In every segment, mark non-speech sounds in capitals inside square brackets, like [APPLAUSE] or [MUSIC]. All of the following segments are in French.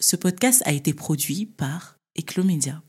Ce podcast a été produit par Eclomédia.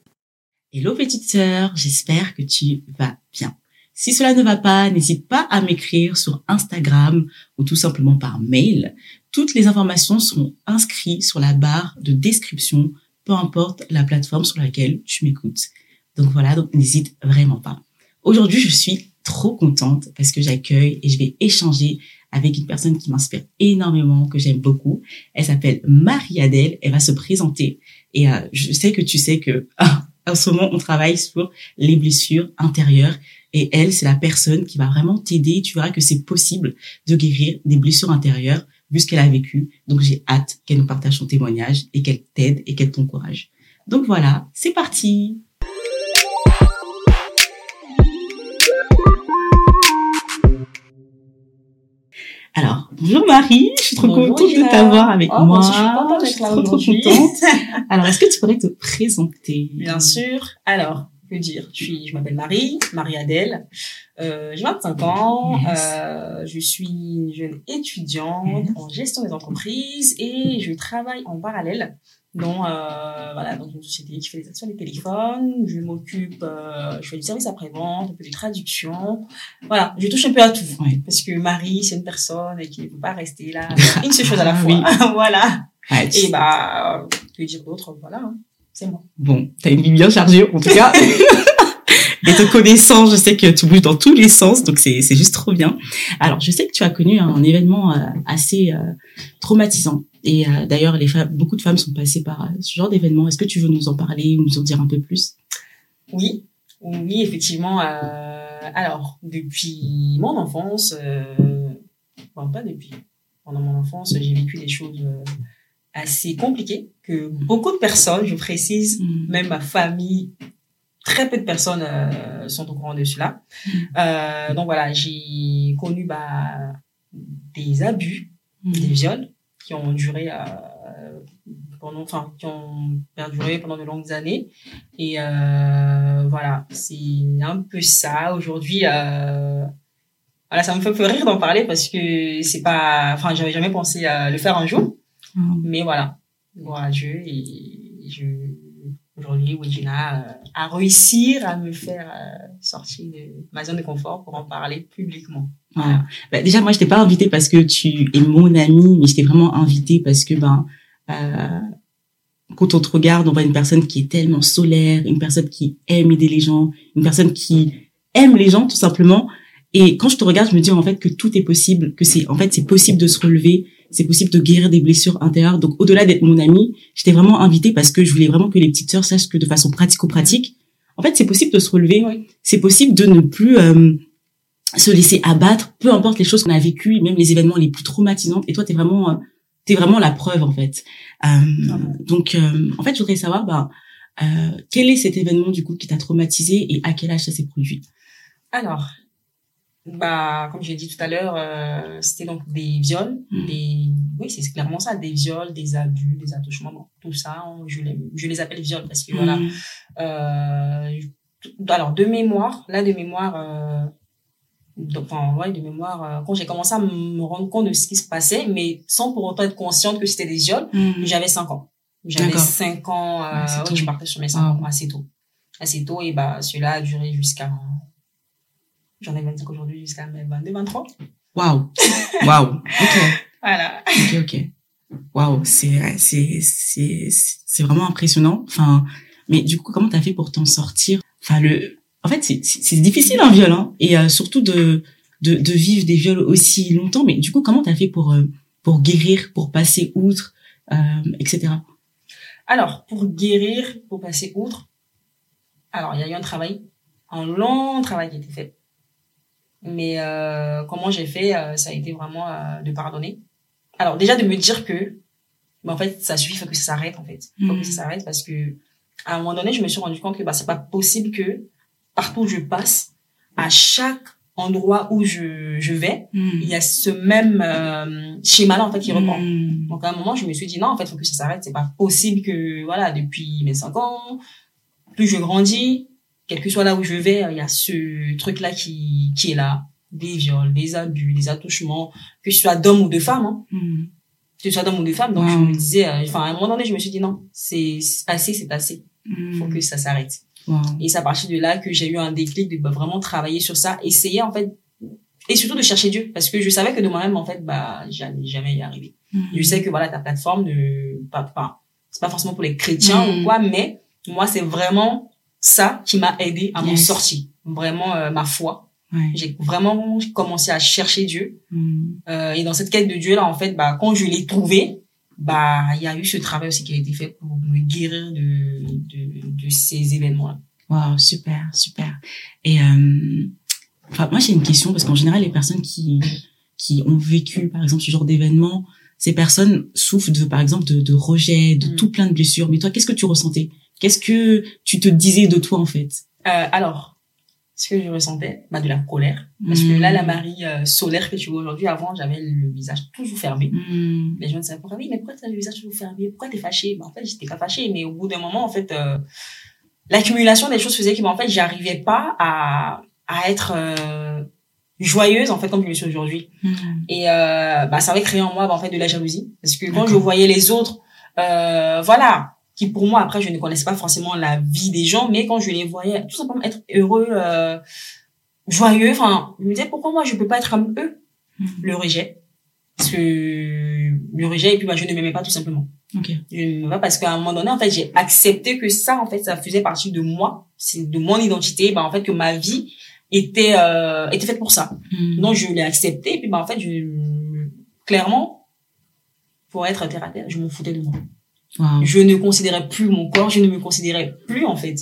Hello petite sœur, j'espère que tu vas bien. Si cela ne va pas, n'hésite pas à m'écrire sur Instagram ou tout simplement par mail. Toutes les informations sont inscrites sur la barre de description, peu importe la plateforme sur laquelle tu m'écoutes. Donc voilà, donc n'hésite vraiment pas. Aujourd'hui, je suis trop contente parce que j'accueille et je vais échanger avec une personne qui m'inspire énormément, que j'aime beaucoup. Elle s'appelle Marie-Adèle. Elle va se présenter. Et euh, je sais que tu sais que [LAUGHS] en ce moment, on travaille sur les blessures intérieures. Et elle, c'est la personne qui va vraiment t'aider. Tu verras que c'est possible de guérir des blessures intérieures vu ce qu'elle a vécu. Donc, j'ai hâte qu'elle nous partage son témoignage et qu'elle t'aide et qu'elle t'encourage. Donc voilà, c'est parti. Alors, bonjour Marie, je suis trop Bonjour contente Gina. de t'avoir avec Oh, moi. je suis là trop, trop contente. [LAUGHS] Alors, est-ce que tu pourrais te présenter? Bien sûr. Alors, que dire? Je suis, je m'appelle Marie, Marie-Adèle. Euh, j'ai 25 ans. Yes. Euh, je suis une jeune étudiante Yes. en gestion des entreprises et je travaille en parallèle dans, euh, voilà, dans une société qui fait des actions des téléphones. Je m'occupe, euh, je fais du service après-vente, un peu de traduction. Voilà, je touche un peu à tout. Parce que Marie, c'est une personne qui ne peut pas rester là, [LAUGHS] une seule chose à la Ah fois. [LAUGHS] voilà. Et bah, que dire d'autre? Voilà, hein. c'est moi. Bon, t'as une vie bien chargée en tout cas. [LAUGHS] Et te connaissant, je sais que tu bouges dans tous les sens, donc c'est c'est juste trop bien. Alors, je sais que tu as connu un événement euh, assez euh, traumatisant. Et euh, d'ailleurs, les femmes, beaucoup de femmes sont passées par ce genre d'événement. Est-ce que tu veux nous en parler ou nous en dire un peu plus? Oui, oui, effectivement. Alors, depuis mon enfance, enfin, pas depuis, pendant mon enfance, j'ai vécu des choses assez compliquées que beaucoup de personnes, je précise, Mm. même ma famille, très peu de personnes euh, sont au courant de cela. Euh, donc voilà, j'ai connu bah, des abus, des viols qui ont duré euh, pendant, enfin, qui ont perduré pendant de longues années. Et voilà, c'est un peu ça. Aujourd'hui, voilà, ça me fait rire d'en parler parce que c'est pas, enfin, j'avais jamais pensé à le faire un jour. Ah, Mais voilà, gloire à Dieu et je, aujourd'hui, Wegina euh, a réussi à me faire euh, sortir de ma zone de confort pour en parler publiquement. Voilà. Bah, déjà, moi, je t'ai pas invitée parce que tu es mon amie, mais je t'ai vraiment invitée parce que, ben, euh, quand on te regarde, on voit une personne qui est tellement solaire, une personne qui aime aider les gens, une personne qui aime les gens, tout simplement. Et quand je te regarde, je me dis en fait que tout est possible, que c'est, en fait, c'est possible de se relever, c'est possible de guérir des blessures intérieures. Donc, au-delà d'être mon amie, je t'ai vraiment invitée parce que je voulais vraiment que les petites sœurs sachent que de façon pratico-pratique, en fait, c'est possible de se relever, Oui. c'est possible de ne plus, euh, se laisser abattre, peu importe les choses qu'on a vécues, même les événements les plus traumatisants. Et toi, t'es vraiment, euh, t'es vraiment la preuve en fait. Euh, donc, euh, en fait, je voudrais savoir, bah, euh, quel est cet événement du coup qui t'a traumatisé et à quel âge ça s'est produit? Alors, bah, comme j'ai dit tout à l'heure, euh, c'était donc des viols, Mm. des, oui, c'est clairement ça, des viols, des abus, des attouchements, bon, tout ça, on- je les, je les appelle viols parce que voilà, Mm. euh, alors de mémoire, là de mémoire, euh, donc, enfin, ouais, de mémoire, euh, quand j'ai commencé à me rendre compte de ce qui se passait, mais sans pour autant être consciente que c'était des viols, Mm. j'avais 5 ans. J'avais D'accord. 5 ans, euh, Ouais, je partais sur mes 5 Ah. ans assez tôt. Assez tôt, et bah, cela a duré jusqu'à, j'en ai 25 aujourd'hui, jusqu'à mes 22, 23. Waouh, waouh. Ok, Voilà. ok, ok. Waouh, c'est, c'est, c'est, c'est vraiment impressionnant. Enfin, mais du coup, comment t'as fait pour t'en sortir? Enfin, le, en fait, c'est, c'est c'est difficile un viol, hein, et euh, surtout de, de, de vivre des viols aussi longtemps. Mais du coup, comment t'as fait pour, euh, pour guérir, pour passer outre, euh, etc. Alors, pour guérir, pour passer outre, alors, il y a eu un travail, un long travail qui a été fait. Mais euh, comment j'ai fait, euh, ça a été vraiment euh, de pardonner. Alors, déjà de me dire que, mais en fait, ça suffit, faut que ça s'arrête, en fait. Faut que ça s'arrête parce que, à un moment donné, je me suis rendu compte que bah, c'est pas possible que, partout où je passe, à chaque endroit où je, je vais, il y a ce même euh, schéma-là, en fait, qui reprend. Mm. Donc à un moment, je me suis dit non, en fait, faut que ça s'arrête. C'est pas possible que voilà, depuis mes cinq ans, plus je grandis, quel que soit là où je vais, il y a ce truc-là qui qui est là, des viols, des abus, des attouchements, que ce soit d'hommes ou de femmes. Hein. Mm. que ce soit d'homme ou de femme. Donc, Wow. je me disais, euh, enfin, à un moment donné, je me suis dit non, c'est c'est assez, c'est assez. Faut Mm. que ça s'arrête. Wow. Et c'est à partir de là que j'ai eu un déclic de bah, vraiment travailler sur ça, essayer en fait, et surtout de chercher Dieu, parce que je savais que de moi-même en fait, bah, j'allais jamais y arriver. Mm. Je sais que voilà, ta plateforme ne, pas, pas, c'est pas forcément pour les chrétiens Mm. ou quoi, mais moi c'est vraiment ça qui m'a aidé à m'en Yes. sortir. Vraiment euh, ma foi. Ouais. J'ai vraiment commencé à chercher Dieu. Mm. Euh, et dans cette quête de Dieu là, en fait, bah quand je l'ai trouvé, bah il y a eu ce travail aussi qui a été fait pour me guérir de de, de ces événements là. Wow, super, super. Et euh, enfin, moi j'ai une question parce qu'en général les personnes qui qui ont vécu par exemple ce genre d'événement, ces personnes souffrent de par exemple de, de rejet, de Mm. tout plein de blessures. Mais toi, qu'est-ce que tu ressentais Qu'est-ce que tu te disais de toi en fait? Euh, alors, ce que je ressentais, bah, de la colère. Parce que Mm. là, la Marie euh, solaire que tu vois aujourd'hui, avant, j'avais le visage toujours fermé. Mm. Les gens me disaient, pourquoi, oui, mais pourquoi tu as le visage toujours fermé? Pourquoi t'es fâché bah, En fait, j'étais pas fâchée, mais au bout d'un moment, en fait, euh, l'accumulation des choses faisait que, bah, en fait, j'arrivais pas à, à être euh, joyeuse, en fait, comme je le suis aujourd'hui. Mm. Et euh, bah, ça avait créé en moi, bah, en fait, de la jalousie. Parce que quand je voyais les autres, euh, voilà, qui pour moi, après, je ne connaissais pas forcément la vie des gens, mais quand je les voyais tout simplement être heureux, euh, joyeux, enfin, je me disais, pourquoi moi, je peux pas être comme eux? Mm. Le rejet. Parce que le rejet, et puis bah, je ne m'aimais pas tout simplement. Ok. Je ne m'aimais pas parce qu'à un moment donné, en fait, j'ai accepté que ça, en fait, ça faisait partie de moi, c'est de mon identité, bah, en fait, que ma vie était, euh, était faite pour ça. Mm. Donc je l'ai accepté et puis bah en fait je clairement pour être terre à terre, je m'en foutais de moi. Wow. Je ne considérais plus mon corps, je ne me considérais plus en fait.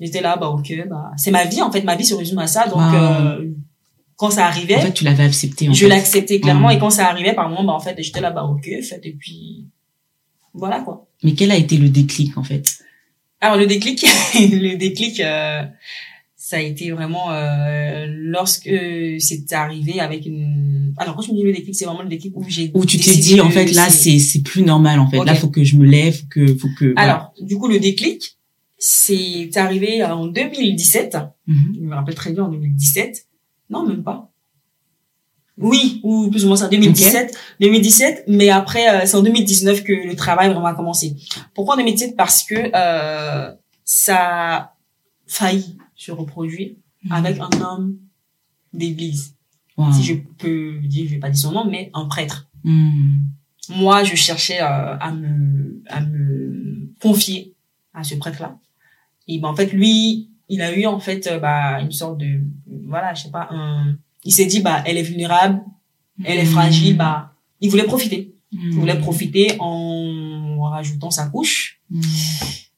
J'étais là bah OK, bah c'est ma vie en fait, ma vie se résume à ça donc Wow. euh, quand ça arrivait, En fait, tu l'avais accepté. En je l'acceptais clairement Mm. et quand ça arrivait par moment bah en fait j'étais là bah OK, fait et puis voilà quoi. Mais quel a été le déclic en fait? Alors le déclic, [LAUGHS] le déclic, euh, ça a été vraiment euh, lorsque c'est arrivé avec une. Alors quand je me dis le déclic, c'est vraiment le déclic où j'ai. Où tu t'es dit en fait là c'est c'est plus normal en fait. Ok. Là faut que je me lève, faut que faut que. voilà. Alors du coup le déclic, c'est arrivé en 2017. Mhm. Je me rappelle très bien en 2017. Non même pas. Oui, ou plus ou moins ça, 2017, 2017, mais après euh, c'est en 2019 que le travail vraiment a commencé. Pourquoi en 2017 Parce que euh, ça a failli se reproduire Mhm. avec un homme d'église. Wow. Si je peux dire, je vais pas dire son nom, mais un prêtre. Mm. Moi, je cherchais euh, à me à me confier à ce prêtre-là. Et ben en fait, lui, il a eu en fait euh, bah une sorte de voilà, je sais pas, un il s'est dit bah elle est vulnérable, elle est fragile, bah il voulait profiter. Il voulait profiter en rajoutant sa couche.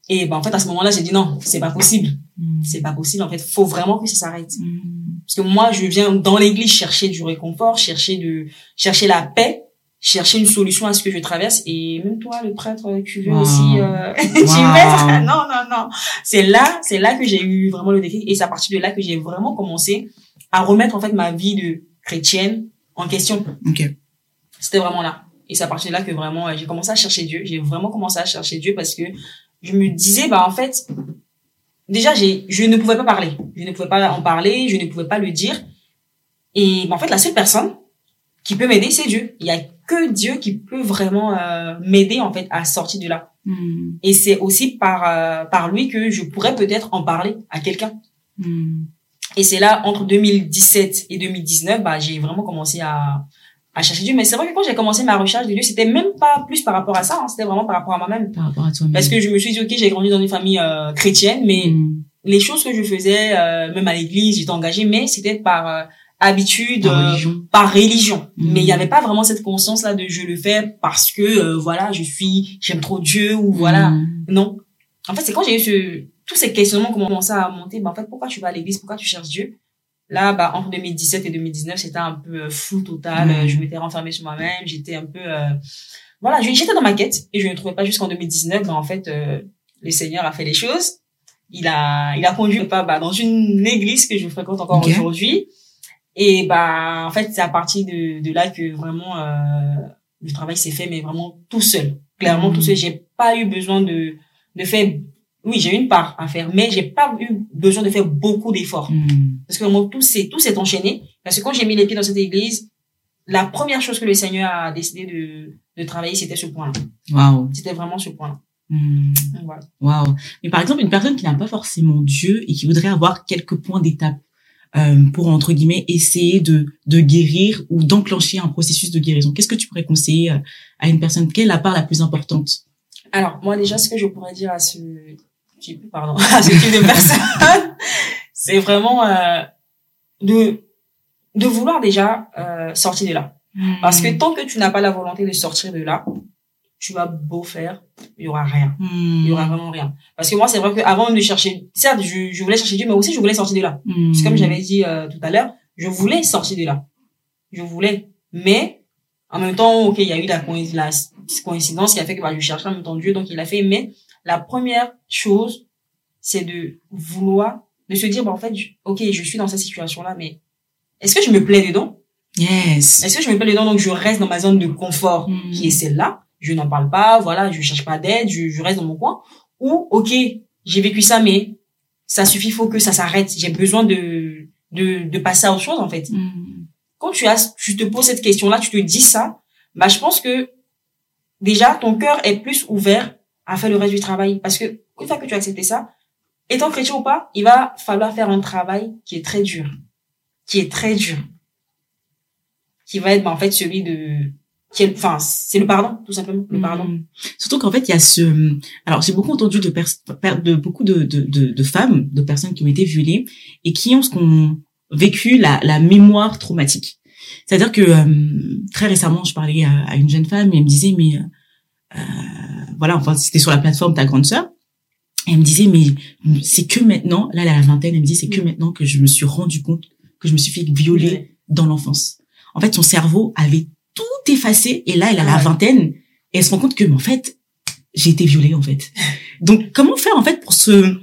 Et ben en fait à ce moment-là, j'ai dit non, c'est pas possible. Mm. C'est pas possible en fait, faut vraiment que ça s'arrête. Mm. Parce que moi, je viens dans l'église chercher du réconfort, chercher de, chercher la paix, chercher une solution à ce que je traverse. Et même toi, le prêtre, tu veux Wow. aussi, euh, [LAUGHS] tu Wow. veux Non, non, non. C'est là, c'est là que j'ai eu vraiment le déclic. Et c'est à partir de là que j'ai vraiment commencé à remettre, en fait, ma vie de chrétienne en question. Ok. C'était vraiment là. Et c'est à partir de là que vraiment, j'ai commencé à chercher Dieu. J'ai vraiment commencé à chercher Dieu parce que je me disais, bah, en fait, déjà, j'ai, je ne pouvais pas parler. Je ne pouvais pas en parler, je ne pouvais pas le dire. Et, bah, en fait, la seule personne qui peut m'aider, c'est Dieu. Il y a que Dieu qui peut vraiment euh, m'aider, en fait, à sortir de là. Mm. Et c'est aussi par, euh, par lui que je pourrais peut-être en parler à quelqu'un. Mm. Et c'est là, entre 2017 et 2019, bah, j'ai vraiment commencé à, à chercher Dieu. Mais c'est vrai que quand j'ai commencé ma recherche de Dieu, c'était même pas plus par rapport à ça, hein, c'était vraiment par rapport à moi-même. Par rapport à toi-même. Parce que je me suis dit, ok, j'ai grandi dans une famille euh, chrétienne, mais Mm. les choses que je faisais, euh, même à l'église, j'étais engagée, mais c'était par euh, habitude, Par euh, religion. par religion. Mm. Mais il n'y avait pas vraiment cette conscience là de je le fais parce que euh, voilà, je suis, j'aime trop Dieu ou voilà. Mm. Non. En fait, c'est quand j'ai eu ce, tous ces questionnements qui ont commencé à monter, bah, en fait, pourquoi tu vas à l'église, pourquoi tu cherches Dieu? Là, bah, entre 2017 et 2019, c'était un peu euh, flou total. Mm. Euh, Je m'étais renfermée sur moi-même. J'étais un peu, euh, voilà, j'étais dans ma quête et je ne trouvais pas jusqu'en 2019. Bah, en fait, euh, le Seigneur a fait les choses. Il a, il a conduit pas, bah, dans une église que je fréquente encore aujourd'hui. Et bah, en fait, c'est à partir de, de là que vraiment, euh, le travail s'est fait, mais vraiment tout seul. Clairement, Mm. tout seul. J'ai pas eu besoin de, de faire, oui, j'ai une part à faire, mais j'ai pas eu besoin de faire beaucoup d'efforts. Mm. Parce que vraiment, tout s'est, tout s'est enchaîné. Parce que quand j'ai mis les pieds dans cette église, la première chose que le Seigneur a décidé de, de travailler, c'était ce point-là. Waouh. C'était vraiment ce point-là. Hmm. Voilà. Waouh. Mais par exemple, une personne qui n'a pas forcément Dieu et qui voudrait avoir quelques points d'étape euh, pour entre guillemets essayer de de guérir ou d'enclencher un processus de guérison. Qu'est-ce que tu pourrais conseiller euh, à une personne? Quelle est la part la plus importante? Alors, moi, déjà, ce que je pourrais dire à ce type, pardon, [LAUGHS] à ce type de personne, c'est vraiment euh, de, de vouloir déjà euh, sortir de là. Parce que tant que tu n'as pas la volonté de sortir de là, tu vas beau faire, il y aura rien. Il y aura vraiment rien. Parce que moi, c'est vrai qu'avant de chercher, certes, je, je voulais chercher Dieu, mais aussi je voulais sortir de là. C'est comme j'avais dit euh, tout à l'heure, je voulais sortir de là. Je voulais. Mais, en même temps, ok, il y a eu la, la coïncidence qui a fait que bah, je cherchais en même temps Dieu, donc il a fait. Mais la première chose, c'est de vouloir, de se dire, bah, en fait, ok, je suis dans cette situation-là, mais est-ce que je me plais dedans? Yes. Est-ce que je me plais dedans, donc je reste dans ma zone de confort, Mm. qui est celle-là Je n'en parle pas, voilà, je cherche pas d'aide, je, je reste dans mon coin. Ou, ok, j'ai vécu ça, mais ça suffit, faut que ça s'arrête. J'ai besoin de, de, de passer à autre chose, en fait Hmm. quand tu as, tu te poses cette question-là, tu te dis ça, bah, je pense que déjà, ton cœur est plus ouvert à faire le reste du travail. Parce que, une fois que tu as accepté ça, étant chrétien ou pas, il va falloir faire un travail qui est très dur. Qui est très dur. Qui va être, bah, en fait, celui de, qui est, enfin, c'est le pardon, tout simplement, le pardon. Mm. Surtout qu'en fait, il y a ce. Alors, j'ai beaucoup entendu de, de beaucoup de, de, de, de femmes, de personnes qui ont été violées et qui ont ce qu'on vécu la, la mémoire traumatique. C'est-à-dire que euh, très récemment, je parlais à, à une jeune femme et elle me disait, mais euh, voilà, enfin, c'était sur la plateforme ta grande sœur. Et elle me disait, mais c'est que maintenant, là, elle a la vingtaine, elle me dit, c'est que maintenant que je me suis rendu compte que je me suis fait violer dans l'enfance. En fait, son cerveau avait tout effacé et là, elle a la vingtaine et elle se rend compte que, mais en fait, j'ai été violée, en fait. [LAUGHS] Donc, comment faire, en fait, pour se...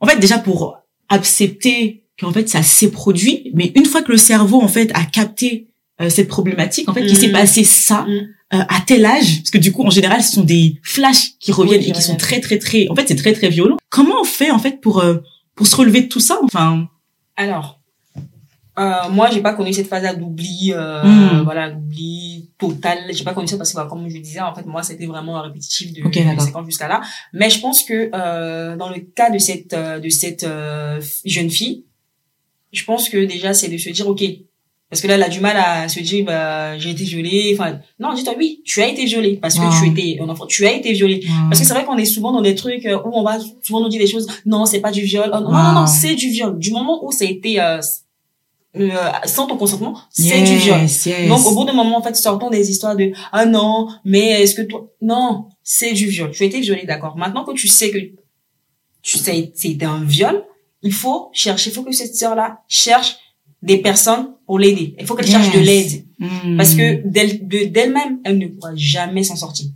En fait, déjà, pour accepter qu'en fait, ça s'est produit, mais une fois que le cerveau, en fait, a capté euh, cette problématique, en fait, qu'il Mhm. s'est passé ça Mhm. euh, à tel âge, parce que du coup, en général, ce sont des flashs qui reviennent qui et qui sont très, très, très... En fait, c'est très, très violent. Comment on fait, en fait, pour, euh, pour se relever de tout ça Enfin... Alors, euh, moi, j'ai pas connu cette phase-là d'oubli, euh, Mm. voilà, d'oubli total. J'ai pas connu ça parce que, bah, comme je disais, en fait, moi, c'était vraiment répétitif de, Ok, de d'accord. 5 ans jusqu'à là. Mais je pense que euh, dans le cas de cette de cette euh, jeune fille, je pense que déjà, c'est de se dire, ok, parce que là, elle a du mal à se dire, bah, j'ai été violée. Enfin, non, dis-toi, oui, tu as été violée parce que Wow. tu étais un enfant, tu as été violée. Parce que c'est vrai qu'on est souvent dans des trucs euh, où on va souvent nous dire des choses. Non, c'est pas du viol. Oh, non, non, non, c'est du viol. Du moment où ça a été euh, euh, sans ton consentement, c'est du viol. Yes. Donc au bout d'un moment, en fait, sortons des histoires de ah non, mais est-ce que toi non, c'est du viol. Tu as été violé, d'accord. Maintenant que tu sais que tu sais c'était un viol, il faut chercher, il faut que cette sœur là cherche des personnes pour l'aider. Il faut qu'elle cherche de l'aide Mm. parce que d'elle de- d'elle-même, elle ne pourra jamais s'en sortir.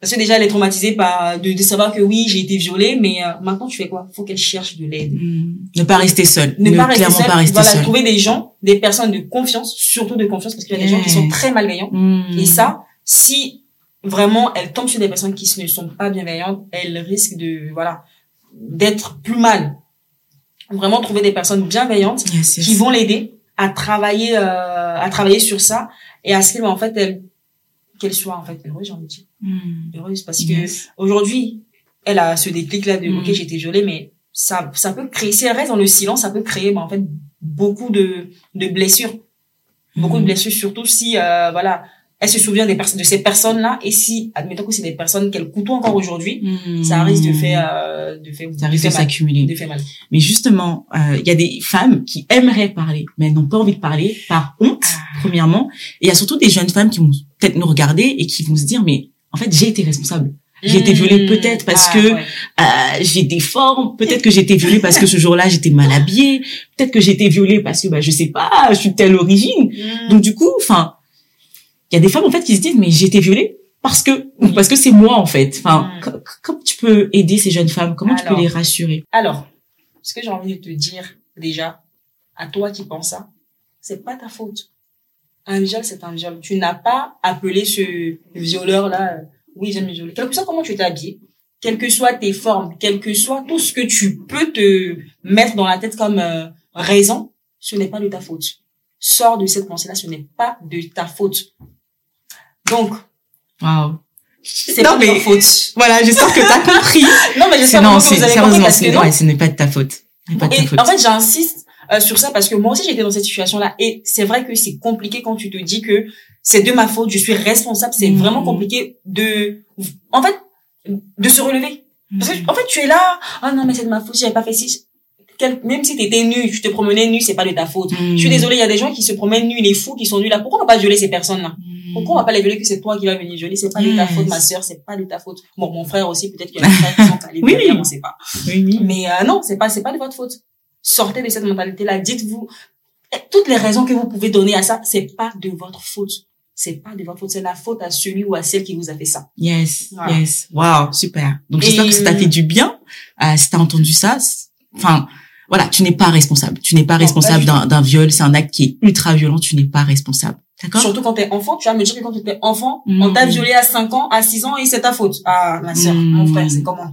Parce que déjà, elle est traumatisée par de, de savoir que oui, j'ai été violée, mais euh, maintenant tu fais quoi? Faut qu'elle cherche de l'aide. Mm. Ne pas rester seul. Ne, pas rester seule, pas rester voilà, trouver des gens, des personnes de confiance, surtout de confiance, parce qu'il y a des gens qui sont très malveillants. Mm. Et ça, si vraiment elle tombe sur des personnes qui ne sont pas bienveillantes, elle risque de voilà d'être plus mal. Vraiment trouver des personnes bienveillantes Yes, yes. qui vont l'aider à travailler euh, à travailler sur ça et à ce qu'elle en fait elle qu'elle soit en fait heureuse j'ai envie de dire Mm. heureuse parce que Yes. aujourd'hui elle a ce déclic là de Mm. ok été violée mais ça ça peut créer si elle reste dans le silence ça peut créer bah, en fait beaucoup de de blessures beaucoup de Mm. blessures surtout si euh, voilà elle se souvient des personnes de ces personnes là et si admettons que c'est des personnes qu'elle côtoie encore aujourd'hui Mm. ça risque de faire euh, de faire ça risque de faire s'accumuler. de faire mal Mais justement, euh, il y a des femmes qui aimeraient parler, mais elles n'ont pas envie de parler par honte, Ah. premièrement. Et il y a surtout des jeunes femmes qui vont peut-être nous regarder et qui vont se dire, mais en fait, j'ai été responsable. J'ai été violée Mmh. peut-être parce Ah, que ouais. euh, j'ai des formes. Peut-être que j'ai été violée parce que ce jour-là, j'étais mal habillée. Peut-être que j'ai été violée parce que, bah, je sais pas, je suis de telle origine. Mmh. Donc du coup, enfin, il y a des femmes en fait qui se disent mais j'ai été violée parce que parce que c'est moi en fait. Enfin, Mm. co- co- comment tu peux aider ces jeunes femmes? Comment tu peux les rassurer? Alors, ce que j'ai envie de te dire déjà, à toi qui penses ça, c'est pas ta faute. Un viol, c'est un viol. Tu n'as pas appelé ce violeur-là, euh, oui, il vient de me violer. Quel que soit comment tu t'es habillé, quelles que soient tes formes, quel que soit tout ce que tu peux te mettre dans la tête comme euh, raison, ce n'est pas de ta faute. sors de cette pensée-là, ce n'est pas de ta faute. Donc, Waouh. c'est pas de ta faute. Voilà, j'espère que t'as [LAUGHS] compris. Non, mais j'espère que c'est vous avez compris sérieusement, parce que c'est non. ouais, ce n'est pas de ta faute. Ce n'est pas de ta Et faute. en fait, j'insiste euh, sur ça parce que moi aussi j'étais dans cette situation-là et c'est vrai que c'est compliqué quand tu te dis que c'est de ma faute, je suis responsable. C'est Mhm. vraiment compliqué de, en fait, de se relever. Parce que en fait, tu es là, ah non mais c'est de ma faute, j'avais pas fait ci. Quel- même si t'étais nu, tu te promenais nu, c'est pas de ta faute. Mhm. Je suis désolée, il y a des gens qui se promènent nus, les fous qui sont nus là. Pourquoi on va pas violer ces personnes-là? Pourquoi on va pas les violer que c'est toi qui vas venir violer? C'est pas de ta Yes. faute, ma sœur, c'est pas de ta faute. Bon, mon frère aussi, peut-être qu'il y a des frères qui sont [LAUGHS] allés Oui, oui. on sait pas. Oui, oui. Mais euh, non, c'est pas c'est pas de votre faute. Sortez de cette mentalité-là. Dites-vous eh, toutes les raisons que vous pouvez donner à ça, c'est pas de votre faute. C'est pas de votre faute, c'est la faute à celui ou à celle qui vous a fait ça. Yes, yes. Wow, super. Donc j'espère que ça t'a fait du bien. Euh, si t'as entendu ça, enfin, voilà, tu n'es pas responsable. Tu n'es pas Non, responsable d'un d'un viol. C'est un acte qui est ultra violent. Tu n'es pas responsable. D'accord? Surtout quand t'es enfant, tu vas me dire que quand t'étais enfant, on t'a violé à 5 ans, à 6 ans et c'est ta faute. Ah, ma sœur, Mhm. mon frère, c'est comment?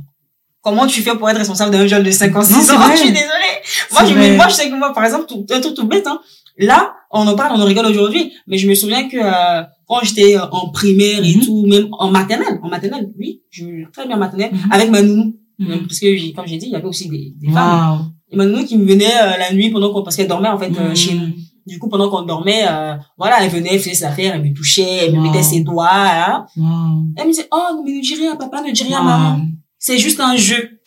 Comment tu fais pour être responsable d'un viol de 5 ans, 6 Non, c'est ans? vrai. Je suis désolée. Moi, je, me- moi, je sais que moi, par exemple, tout, un truc tout bête, hein. Là, on en parle, on en rigole aujourd'hui, mais je me souviens que euh, quand j'étais euh, en primaire et Mhm. tout, même en maternelle, en maternelle, oui, je très bien en maternelle, Mhm. avec ma nounou. Mhm. Parce que, comme j'ai dit, il y avait aussi des, des femmes. Wow. Et ma nounou qui me venait euh, la nuit pendant qu'on, parce qu'elle dormait en fait euh, Mhm. chez nous. Du coup, pendant qu'on dormait, euh, voilà, elle venait, elle faisait ses affaires, elle me touchait, elle me mettait ses doigts. Hein. Wow. Elle me disait, oh, mais ne dis rien, papa, ne dis rien, Wow. maman. C'est juste un jeu.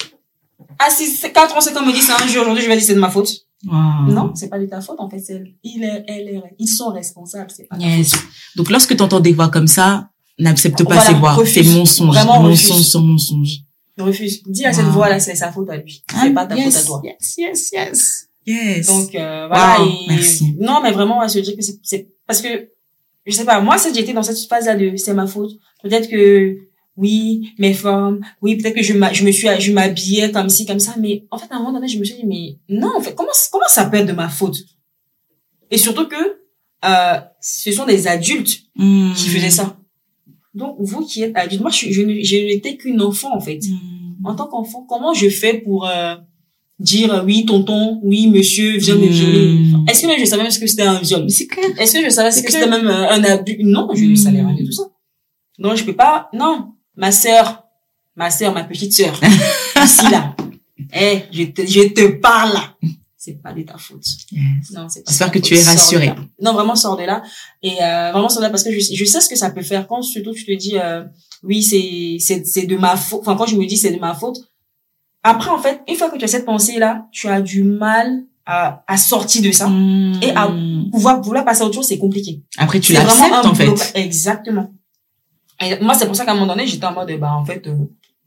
À 6, 4 ans, c'est comme me dit, c'est un jeu. Aujourd'hui, je vais dire, c'est de ma faute. Non, c'est pas de ta faute, en fait. C'est, il est, elle est, ils sont responsables, c'est pas Yes. Donc lorsque tu entends des voix comme ça, n'accepte pas Voilà, ces voix. Fais mensonge, mensonge mensonge. Je refuse. Dis à cette Wow. voix-là, c'est sa faute à lui. C'est pas ta yes. faute à toi. Yes, yes, yes. Yes. Donc euh, voilà. Wow, et- merci. Non, mais vraiment, à se dire que c'est- c'est parce que je sais pas. Moi, si j'étais dans cette phase-là de c'est ma faute. Peut-être que oui, mes formes. Oui, peut-être que je m'a- je me suis je m'habillais comme ci comme ça. Mais en fait, à un moment donné, je me suis dit mais non, en fait, comment comment ça peut être de ma faute? Et surtout que euh, ce sont des adultes Mm. qui faisaient ça. Donc vous qui êtes adulte, moi je je je n'étais qu'une enfant en fait Mm. en tant qu'enfant, comment je fais pour euh, dire oui, tonton, oui, monsieur, viens me Mm. violer Est-ce que même je savais même ce que c'était un viol? C'est clair. Est-ce que je savais ce que c'était même euh, un abus? Non, je ne Mm. savais rien de tout ça. Donc je peux pas. Non, ma sœur, ma sœur, ma petite sœur, [LAUGHS] ici là, eh, je te, je te parle. C'est pas de ta faute. Yes. Non, c'est pas J'espère que faute. tu es rassurée. Non, vraiment sors de là et euh, vraiment sors de là parce que je, je sais ce que ça peut faire quand surtout tu te dis euh, oui c'est c'est c'est de ma faute. Enfin quand je me dis c'est de ma faute. Après en fait une fois que tu as cette pensée là, tu as du mal à à sortir de ça. Mm. Et à- Pouvoir vouloir passer à autre chose c'est compliqué. Après, tu l'acceptes, en fait. Exactement. Et moi c'est pour ça qu'à un moment donné j'étais en mode bah en fait euh,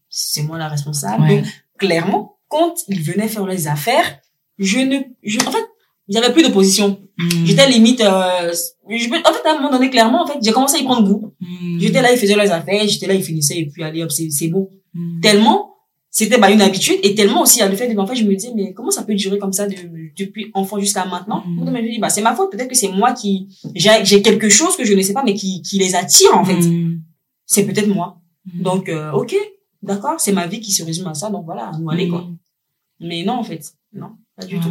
c'est moi la responsable. Ouais. Donc clairement quand ils venaient faire les affaires, je ne je, en fait il y avait plus d'opposition. Mm. J'étais limite, euh, je peux- en fait, à un moment donné, clairement, en fait, j'ai commencé à y prendre goût. Mm. J'étais là, ils faisaient leurs affaires, j'étais là, ils finissaient, et puis allez, hop, c'est, c'est bon. Mm. Tellement, c'était, bah, une habitude, et tellement aussi, à le fait de, en fait, je me disais, mais comment ça peut durer comme ça de, depuis enfant jusqu'à maintenant? Mm. Donc, je me dis, bah, c'est ma faute, peut-être que c'est moi qui, j'ai, j'ai quelque chose que je ne sais pas, mais qui, qui les attire, en fait. C'est peut-être moi. Donc, euh, ok, d'accord, c'est ma vie qui se résume à ça, donc voilà, à nous aller, quoi. Mais non, en fait, non, pas du tout.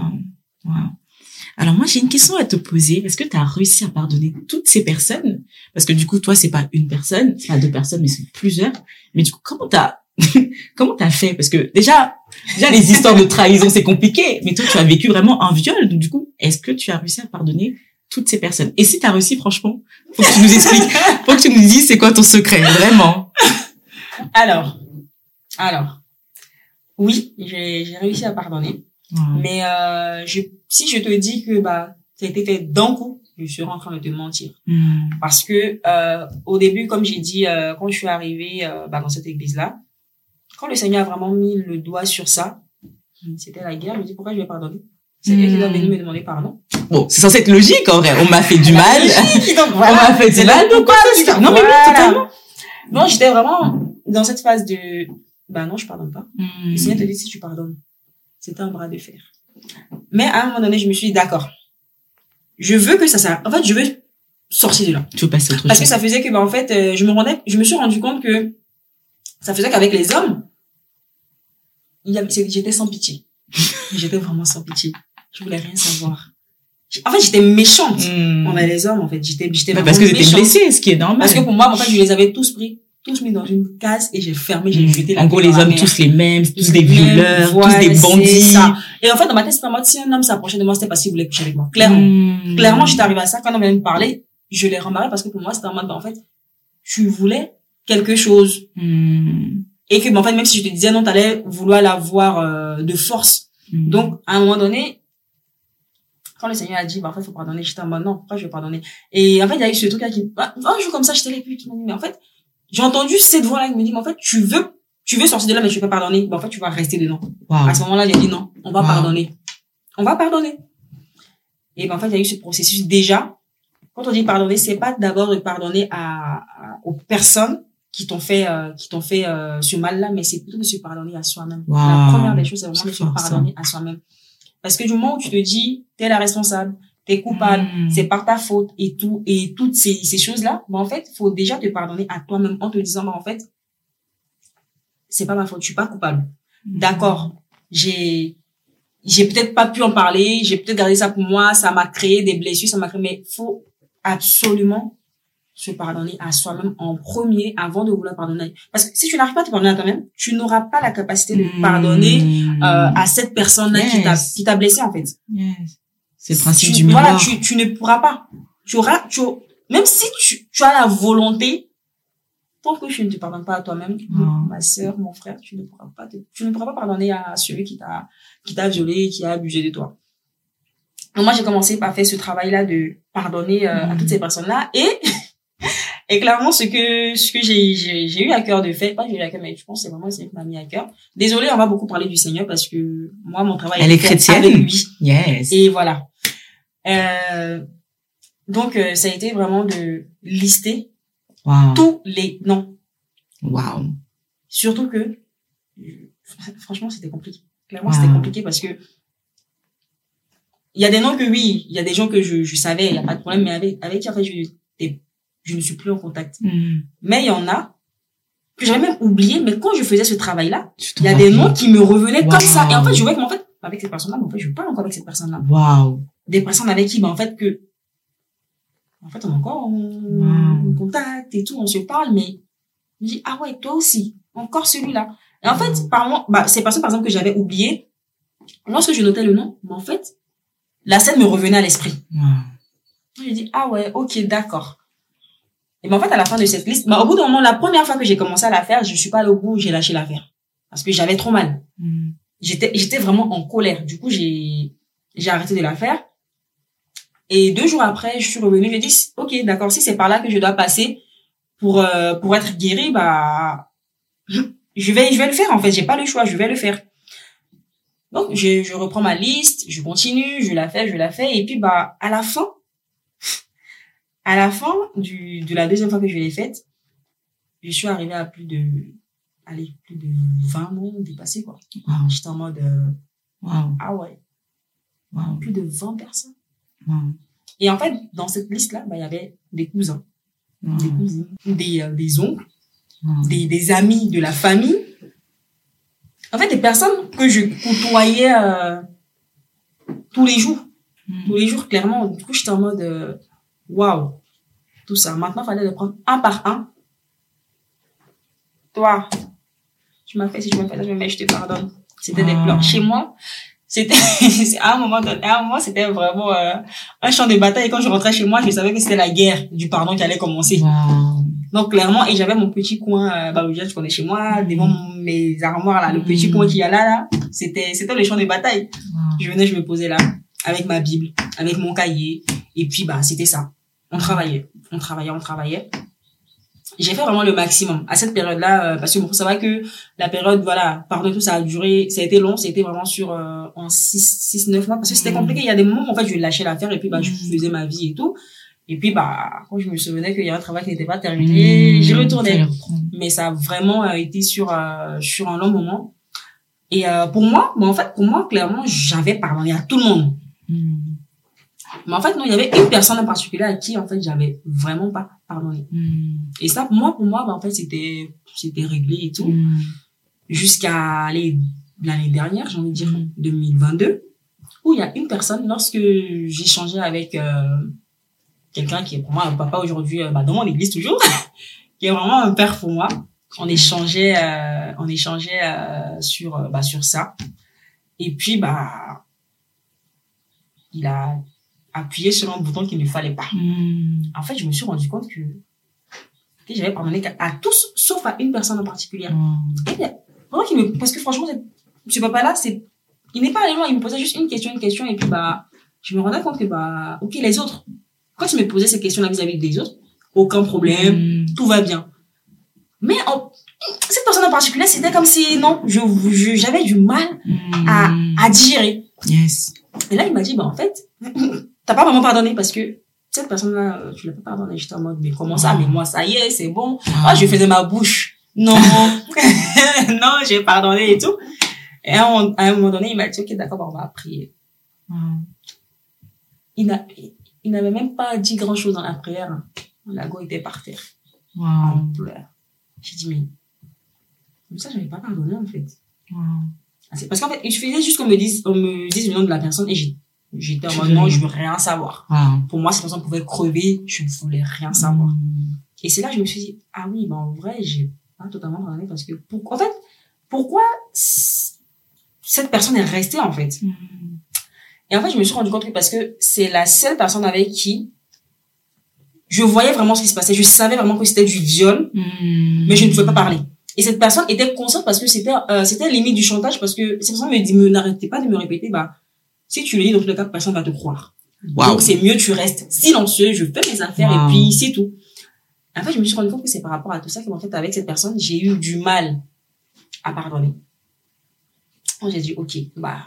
Wow. Alors moi j'ai une question à te poser. Est-ce que tu as réussi à pardonner toutes ces personnes? Parce que du coup toi c'est pas une personne, c'est pas deux personnes mais c'est plusieurs. Mais du coup comment t'as [LAUGHS] comment t'as fait? Parce que déjà déjà les histoires de trahison c'est compliqué. Mais toi tu as vécu vraiment un viol donc du coup est-ce que tu as réussi à pardonner toutes ces personnes? Et si tu as réussi franchement faut que tu nous expliques, [LAUGHS] faut que tu nous dises c'est quoi ton secret vraiment. Alors, alors, oui, j'ai j'ai réussi à pardonner. Mais euh, je, si je te dis que bah ça a été fait d'un coup, je serai en train de te mentir. Mm. Parce que euh, au début, comme j'ai dit, euh, quand je suis arrivée euh, bah, dans cette église-là, quand le Seigneur a vraiment mis le doigt sur ça, c'était la guerre. Je me dis pourquoi je vais pardonner? C'est lui qui doit venir me demander pardon. Bon c'est censé être logique en vrai. On m'a fait du mal. Donc [LAUGHS] On m'a fait du mal. Pourquoi Non mais Voilà. totalement. Non, j'étais vraiment dans cette phase de bah non, je pardonne pas. Mm. Le Seigneur te dit si tu pardonnes. C'était un bras de fer. Mais à un moment donné, je me suis dit, d'accord. Je veux que ça s'arrête. En fait, je veux sortir de là. Tu veux passer autre Parce que ça faisait que, bah, en fait, euh, je me rendais, je me suis rendu compte que ça faisait qu'avec les hommes, j'étais sans pitié. [LAUGHS] j'étais vraiment sans pitié. Je voulais rien savoir. en fait, j'étais méchante Hmm. envers les hommes, en fait. J'étais, j'étais vraiment parce que méchante. blessée, ce qui est normal. Parce que pour moi, en fait, je les avais tous pris, tous mis dans une case et j'ai fermé, j'ai Hmm. jeté la en gros, les hommes, tous les mêmes, tous Tous des violeurs, tous des bandits. ça. Et en fait, dans ma tête, c'était en mode, si un homme s'approchait de moi, c'était parce qu'il voulait coucher avec moi. Clairement. Hmm. Clairement, j'étais arrivée à ça. Quand on venait me parler, je l'ai remarqué parce que pour moi, c'était en mode, bah, en fait, tu voulais quelque chose. Hmm. Et que, bah, en fait, même si je te disais non, t'allais vouloir l'avoir euh, de force. Hmm. Donc, à un moment donné, quand le Seigneur a dit, bah, en fait, faut pardonner, j'étais en mode, non, pourquoi je vais pardonner? Et en fait, il y a eu ce truc-là qui, bah, un jour comme ça, j'étais là, puis, dit, mais en fait, j'ai entendu cette voix-là qui me dit, mais en fait, tu veux, tu veux sortir de là, mais tu veux pas pardonner. Bah, en fait, tu vas rester dedans. Wow. À ce moment-là, j'ai dit non, on va Wow. pardonner. On va pardonner. Et ben, en fait, il y a eu ce processus déjà. Quand on dit pardonner, c'est pas d'abord de pardonner à, à- aux personnes qui t'ont fait euh, qui t'ont fait euh, ce mal-là, mais c'est plutôt de se pardonner à soi-même. Wow. La première des choses, c'est vraiment de se ça. pardonner à soi-même. Parce que du moment où tu te dis, t'es la responsable, t'es coupable, Mm. c'est par ta faute et tout et toutes ces, ces choses-là, ben en fait, faut déjà te pardonner à toi-même en te disant, ben en fait, c'est pas ma faute, je suis pas coupable. D'accord, j'ai j'ai peut-être pas pu en parler, j'ai peut-être gardé ça pour moi, ça m'a créé des blessures, ça m'a créé, mais faut absolument se pardonner à soi-même en premier avant de vouloir pardonner. Parce que si tu n'arrives pas à te pardonner à toi-même, tu n'auras pas la capacité de Hmm. pardonner euh, à cette personne-là qui t'a Yes. qui t'a blessé en fait. Yes. C'est le principe Tu- du miroir. Voilà, tu, tu ne pourras pas. Tu auras, tu, même si tu, tu as la volonté, tant que tu ne te pardonnes pas à toi-même, Wow. ma sœur, mon frère, tu ne pourras pas te- tu ne pourras pas pardonner à celui qui t'a, qui t'a violé, qui a abusé de toi. Donc moi, j'ai commencé par faire ce travail-là de pardonner euh, à Mhm. toutes ces personnes-là et, [LAUGHS] et clairement, ce que, ce que j'ai, j'ai, j'ai eu à cœur de faire, pas que j'ai eu à cœur, mais je pense que c'est vraiment ce qui m'a mis à cœur. Désolée, on va beaucoup parler du Seigneur parce que moi, mon travail Elle est fait chrétienne. avec lui. Yes. Et voilà. Euh, donc, euh, ça a été vraiment de lister Wow. tous les noms. Wow. Surtout que, euh, franchement, c'était compliqué. Clairement, Wow. c'était compliqué parce que il y a des noms que oui, il y a des gens que je, je savais, il y a pas de problème, mais avec, avec qui, en fait, je, je ne suis plus en contact. Hmm. Mais il y en a que j'avais même oublié, mais quand je faisais ce travail-là, il y a des noms qui me revenaient Wow. comme ça. Et en fait, je voyais que, en fait, avec cette personne-là, mais en fait, je parle encore avec cette personne-là. Wow. Des personnes avec qui, ben, en fait, que, en fait, on est encore en, Wow. contact et tout, on se parle, mais, je dis, ah ouais, toi aussi, encore celui-là. Et en fait, par moi, bah, ces personnes, par exemple, que j'avais oubliées, lorsque je notais le nom, mais en fait, la scène me revenait à l'esprit. Wow. J'ai dit, ah ouais, ok, d'accord. Et ben, en fait, à la fin de cette liste, bah, au bout d'un moment, la première fois que j'ai commencé à la faire, je suis pas allée au bout, j'ai lâché l'affaire. Parce que j'avais trop mal. Hmm. J'étais, j'étais vraiment en colère. Du coup, j'ai, j'ai arrêté de la faire. Et deux jours après, je suis revenue, j'ai dit, ok, d'accord, si c'est par là que je dois passer pour, euh, pour être guérie, bah, je vais, je vais le faire, en fait. J'ai pas le choix, je vais le faire. Donc, je, je reprends ma liste, je continue, je la fais, je la fais. Et puis, bah, à la fin, à la fin du, de la deuxième fois que je l'ai faite, je suis arrivée à plus de, allez, plus de 20 noms dépassés, quoi. Wow. J'étais en mode, euh, Wow. ah ouais, Wow. plus de 20 personnes. Wow. Et en fait, dans cette liste-là, bah, il y avait des cousins, Wow. des cousines, des, euh, des oncles, Wow. des, des amis de la famille. En fait, des personnes que je côtoyais euh, tous les jours. Tous les jours, clairement. Du coup, j'étais en mode, euh, waouh, tout ça. Maintenant, il fallait le prendre un par un. Toi, tu m'as fait ci, tu m'as fait ça, je te pardonne. C'était des pleurs. Chez moi, c'était, [LAUGHS] à un moment donné, à un moment, c'était vraiment euh, un champ de bataille. Et quand je rentrais chez moi, je savais que c'était la guerre du pardon qui allait commencer. Wow. Donc, clairement, et j'avais mon petit coin, euh, bah, tu connais chez moi, devant mon- mes armoires, là, le petit Mm. coin qu'il y a là, là, c'était, c'était le champ de bataille. Wow. Je venais, je me posais là, avec ma Bible, avec mon cahier, et puis, bah, c'était ça. On travaillait, on travaillait, on travaillait. J'ai fait vraiment le maximum à cette période-là, euh, parce que bon, faut savoir que la période, voilà, pardon, tout ça a duré, ça a été long, c'était vraiment sur, euh, en 6, 6, 9 mois, parce que c'était Mm. compliqué. Il y a des moments où, en fait, je lâchais l'affaire, et puis, bah, je Mm. faisais ma vie et tout. Et puis, bah, quand je me souvenais qu'il y avait un travail qui n'était pas terminé, Hmm. j'y retournais mais ça a vraiment euh, été sur euh, sur un long moment et euh, pour moi bon, en fait pour moi clairement j'avais pardonné à tout le monde Hmm. Mais en fait non il y avait une personne en particulier à qui en fait j'avais vraiment pas pardonné Hmm. et ça pour moi pour moi bah, en fait c'était c'était réglé et tout Hmm. jusqu'à l'année dernière j'ai envie de dire Mm. 2022 où il y a une personne, lorsque j'échangeais avec euh, quelqu'un qui est pour moi un papa aujourd'hui, euh, bah, dans mon église toujours, [LAUGHS] qui est vraiment un père pour moi, on échangeait, euh, on échangeait sur, bah, sur ça. Et puis, bah, il a appuyé sur un bouton qu'il ne fallait pas. Hmm. En fait, je me suis rendu compte que, que j'avais pardonné à tous, sauf à une personne en particulier. Hmm. Et me, parce que franchement, ce papa-là, c'est, il n'est pas allé loin, il me posait juste une question, une question, et puis, bah, je me rendais compte que, bah, ok, les autres, quand il me posait ces questions-là vis-à-vis des autres, aucun problème, Hmm. tout va bien. Mais en- cette personne en particulier, c'était comme si, non, je, je- j'avais du mal à, Hmm. à digérer. Yes. Et là, il m'a dit, bah, en fait, t'as pas vraiment pardonné parce que cette personne-là, euh, tu l'as pas pardonné. J'étais en mode, mais comment ça? Ah. Mais moi, ça y est, c'est bon. Ah, je faisais ma bouche. Non. [LAUGHS] [LAUGHS] non, j'ai pardonné et tout. Et à un, moment donné, il m'a dit, ok, d'accord, bah, on va prier. Wow. Il n'a, il n'avait même pas dit grand chose dans la prière. La go était par terre. Wow. En pleurs. J'ai dit, mais, comme ça, je n'avais pas pardonné, en fait. Wow. Ah, Parce qu'en fait, il suffisait juste qu'on me dise, on me dise le nom de la personne et j'ai- j'étais en mode, non, je veux rien savoir. Wow. Pour moi, cette personne pouvait crever, je ne voulais rien savoir. Hmm. Et c'est là que je me suis dit, ah oui, ben en vrai, j'ai pas totalement pardonné parce que, pour, en fait, pourquoi cette personne est restée, en fait? Hmm. Et en fait, je me suis rendu compte que parce que c'est la seule personne avec qui je voyais vraiment ce qui se passait. Je savais vraiment que c'était du viol, Hmm. mais je ne pouvais pas parler. Et cette personne était consciente parce que c'était, euh, c'était limite du chantage parce que cette personne me dit, me, n'arrêtait pas de me répéter, bah, si tu le dis, dans tous les cas, personne va te croire. Wow. Donc, c'est mieux, tu restes silencieux, je fais mes affaires Wow. et puis c'est tout. En fait, je me suis rendu compte que c'est par rapport à tout ça que, en fait, avec cette personne, j'ai eu du mal à pardonner. Donc, j'ai dit, ok, bah,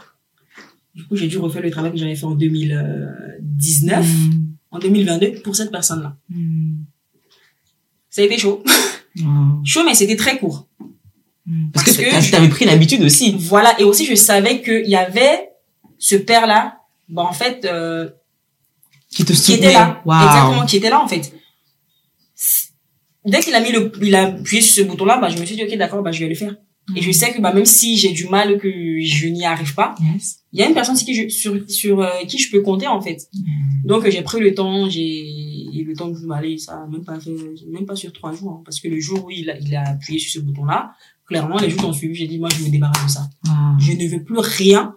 du coup, j'ai dû refaire le travail que j'avais fait en 2019, Hmm. en 2022, pour cette personne-là. Hmm. Ça a été chaud. Chaud, mais c'était très court. Hmm. Parce, Parce que, que je- t'avais pris l'habitude aussi. Voilà. Et aussi, je savais qu'il y avait ce père-là, bah, en fait, euh, Qui te qui était là. Wow. Exactement, qui était là, en fait. Dès qu'il a mis le, il a appuyé sur ce bouton-là, bah, je me suis dit, ok, d'accord, bah, je vais le faire. Et je sais que, bah, même si j'ai du mal, que je n'y arrive pas, Yes. il y a une personne sur qui je, sur, sur euh, qui je peux compter, en fait. Donc, euh, j'ai pris le temps, j'ai, le temps que je m'allais, ça a même pas fait, même pas sur trois jours, hein, parce que le jour où il a, il a appuyé sur ce bouton-là, clairement, les jours qui ont suivi, j'ai dit, moi, je me débarrasse de ça. Wow. Je ne veux plus rien,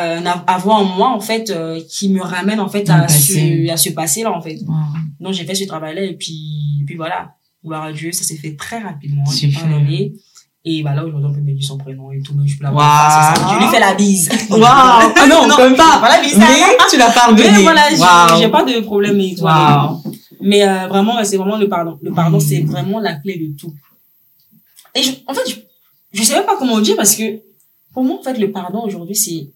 euh, avoir en moi, en fait, euh, qui me ramène, en fait, à passé. ce, à ce passé-là, en fait. Wow. Donc, j'ai fait ce travail-là, et puis, et puis voilà. Gloire à Dieu, ça s'est fait très rapidement. J'ai Super. pardonné. Et bah là, aujourd'hui, on peut me dire son prénom et tout, mais je peux Wow. ça. Je lui fais la bise. Wow. Ah non, [LAUGHS] Non, comme pas. Voilà, bise. Mais tu l'as pardonné. Mais voilà, j'ai- pas de problème et tout. Mais euh, vraiment, c'est vraiment le pardon. Le pardon, Mm. c'est vraiment la clé de tout. Et je, en fait, je, je sais même pas comment dire parce que pour moi, en fait, le pardon aujourd'hui, c'est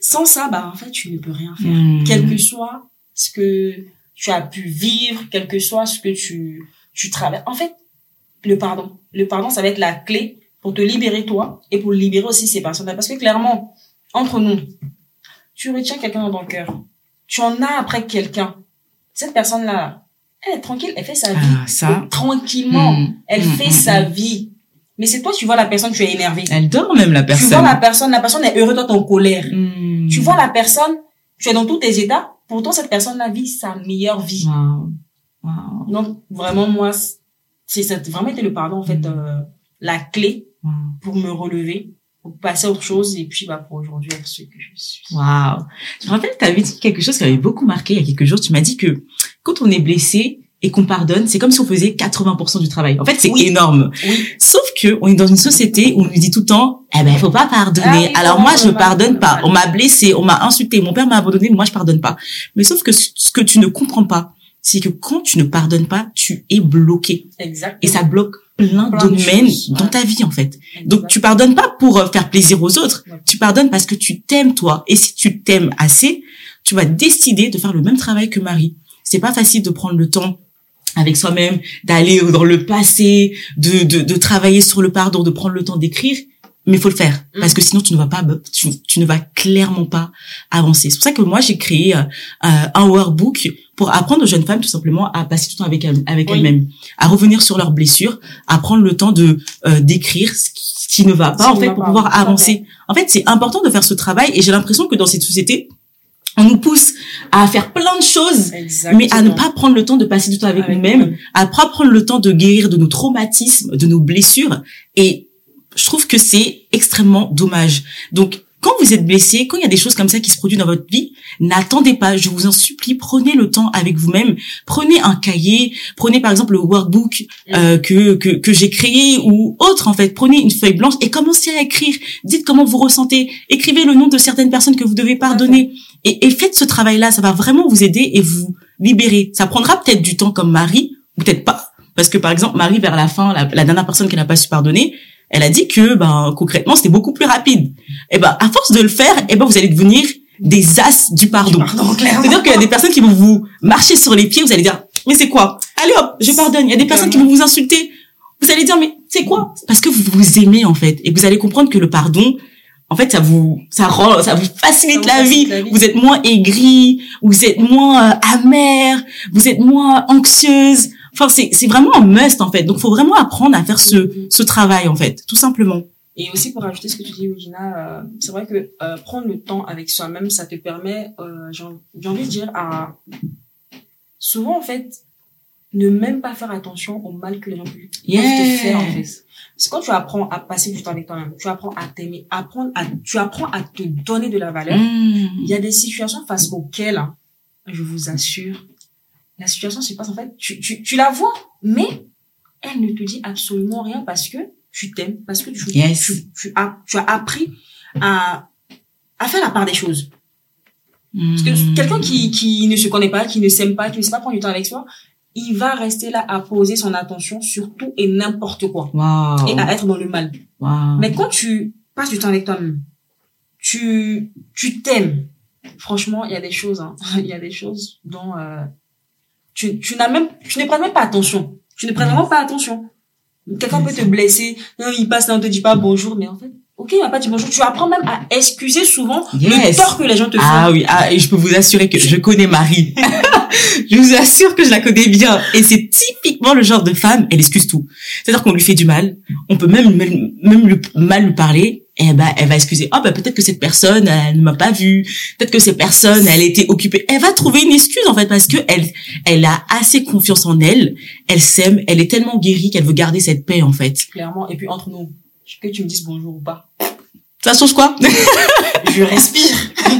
sans ça, bah en fait, tu ne peux rien faire. Hmm. Quel que soit ce que tu as pu vivre, quel que soit ce que tu tu travailles. En fait, le pardon, le pardon, ça va être la clé pour te libérer toi et pour libérer aussi ces personnes-là. Parce que clairement, entre nous, tu retiens quelqu'un dans ton cœur, tu en as après quelqu'un. Cette personne-là, elle est tranquille, elle fait sa vie Ah, ça. tranquillement. Hmm. Elle Hmm, fait sa vie. Mais c'est toi, tu vois la personne, tu es énervé. Elle dort même, la Tu personne. vois la personne, la personne est heureuse, toi, en colère. Tu vois la personne, tu es dans tous tes états. Pourtant, cette personne-là vit sa meilleure vie. Wow. Wow. Donc, vraiment, moi, c'est vraiment été le pardon, en fait, Mm. euh, la clé Wow. pour me relever, pour passer à autre chose et puis, bah, pour aujourd'hui être ce que je suis. Wow. Je me rappelle, tu avais dit quelque chose qui avait beaucoup marqué il y a quelques jours. Tu m'as dit que quand on est blessé et qu'on pardonne, c'est comme si on faisait 80% du travail. En fait, c'est Oui. énorme. Oui. Sauf que on est dans une société où on nous dit tout le temps, eh ben, faut pas pardonner. Ah Alors moi, je pardonne pas. On m'a blessé, on m'a insulté, mon père m'a abandonné, moi, je pardonne pas. Mais sauf que ce que tu ne comprends pas, c'est que quand tu ne pardonnes pas, tu es bloqué. Exactement. Et ça bloque plein, Plein de domaines dans ta vie, en fait. Donc tu pardonnes pas pour euh, faire plaisir aux autres, Ouais. tu pardonnes parce que tu t'aimes toi. Et si tu t'aimes assez, tu vas décider de faire le même travail que Marie. C'est pas facile de prendre le temps avec soi-même, d'aller dans le passé, de, de, de travailler sur le pardon, de prendre le temps d'écrire, mais faut le faire Mm. parce que sinon tu ne vas pas, tu, tu ne vas clairement pas avancer. C'est pour ça que moi j'ai créé euh, euh, un workbook pour apprendre aux jeunes femmes tout simplement à passer du temps avec elles, avec Oui. elles-mêmes, à revenir sur leurs blessures, à prendre le temps de euh, d'écrire ce qui- ce qui ne va pas en fait pour pouvoir avancer. En fait, c'est important de faire ce travail et j'ai l'impression que dans cette société, on nous pousse à faire plein de choses, mais à ne pas prendre le temps de passer du temps avec, nous-mêmes, à pas prendre le temps de guérir de nos traumatismes, de nos blessures. Et je trouve que c'est extrêmement dommage. Donc, quand vous êtes blessé, quand il y a des choses comme ça qui se produisent dans votre vie, n'attendez pas, je vous en supplie, prenez le temps avec vous-même, prenez un cahier, prenez par exemple le workbook euh, que, que, que j'ai créé ou autre en fait, prenez une feuille blanche et commencez à écrire, dites comment vous ressentez, écrivez le nom de certaines personnes que vous devez pardonner et, et faites ce travail-là, ça va vraiment vous aider et vous libérer. Ça prendra peut-être du temps comme Marie, peut-être pas, parce que par exemple Marie vers la fin, la, la dernière personne qu'elle n'a pas su pardonner, elle a dit que ben concrètement c'était beaucoup plus rapide. Et ben à force de le faire, et ben vous allez devenir des as du pardon. C'est-à-dire qu'il y a des personnes qui vont vous marcher sur les pieds, vous allez dire mais c'est quoi? Allez hop, je pardonne. Il y a des personnes qui vont vous insulter. Vous allez dire mais c'est quoi Parce que vous vous aimez en fait et vous allez comprendre que le pardon en fait ça vous ça rend ça vous facilite, la, vie. Vous êtes moins aigri, vous êtes moins euh, amer, vous êtes moins anxieuse Enfin, c'est, c'est vraiment un must, en fait. Donc, faut vraiment apprendre à faire ce, mm-hmm. ce travail, en fait, tout simplement. Et aussi, pour ajouter ce que tu dis, Regina, euh, c'est vrai que euh, prendre le temps avec soi-même, ça te permet, euh, j'ai, envie de dire, à... Souvent, en fait, ne même pas faire attention au mal que les gens peuvent te faire, en fait. Parce que quand tu apprends à passer du temps avec toi-même, tu apprends à t'aimer, apprendre à, tu apprends à te donner de la valeur, mm. il y a des situations face auxquelles, je vous assure, la situation se passe en fait, tu, tu, tu la vois, mais elle ne te dit absolument rien parce que tu t'aimes, parce que tu, tu, tu, as, tu as appris à, à faire la part des choses. Parce que hmm. quelqu'un qui, qui ne se connaît pas, qui ne s'aime pas, qui ne sait pas prendre du temps avec soi, il va rester là à poser son attention sur tout et n'importe quoi. Et à être dans le mal. Mais quand tu passes du temps avec toi-même, tu, tu t'aimes. Franchement, il y a des choses, hein. [LAUGHS] il y a des choses dont, euh, tu, tu n'as même, tu ne prends même pas attention. Tu ne prends vraiment pas attention. Quelqu'un peut te blesser. Non, il passe là, on te dit pas bonjour, mais en fait, ok, il m'a pas dit bonjour. Tu apprends même à excuser souvent le tort que les gens te font. Ah oui, ah, et je peux vous assurer que je connais Marie. [LAUGHS] [LAUGHS] je vous assure que je la connais bien. Et c'est typiquement le genre de femme, elle excuse tout. C'est-à-dire qu'on lui fait du mal. On peut même, même, même mal lui parler eh ben elle va excuser. Oh ben peut-être que cette personne elle ne m'a pas vu. Peut-être que cette personne elle était occupée. Elle va trouver une excuse en fait parce que elle elle a assez confiance en elle. Elle s'aime. Elle est tellement guérie qu'elle veut garder cette paix en fait. Clairement. Et puis entre nous que tu me dises bonjour ou pas ça change quoi [LAUGHS] Je respire,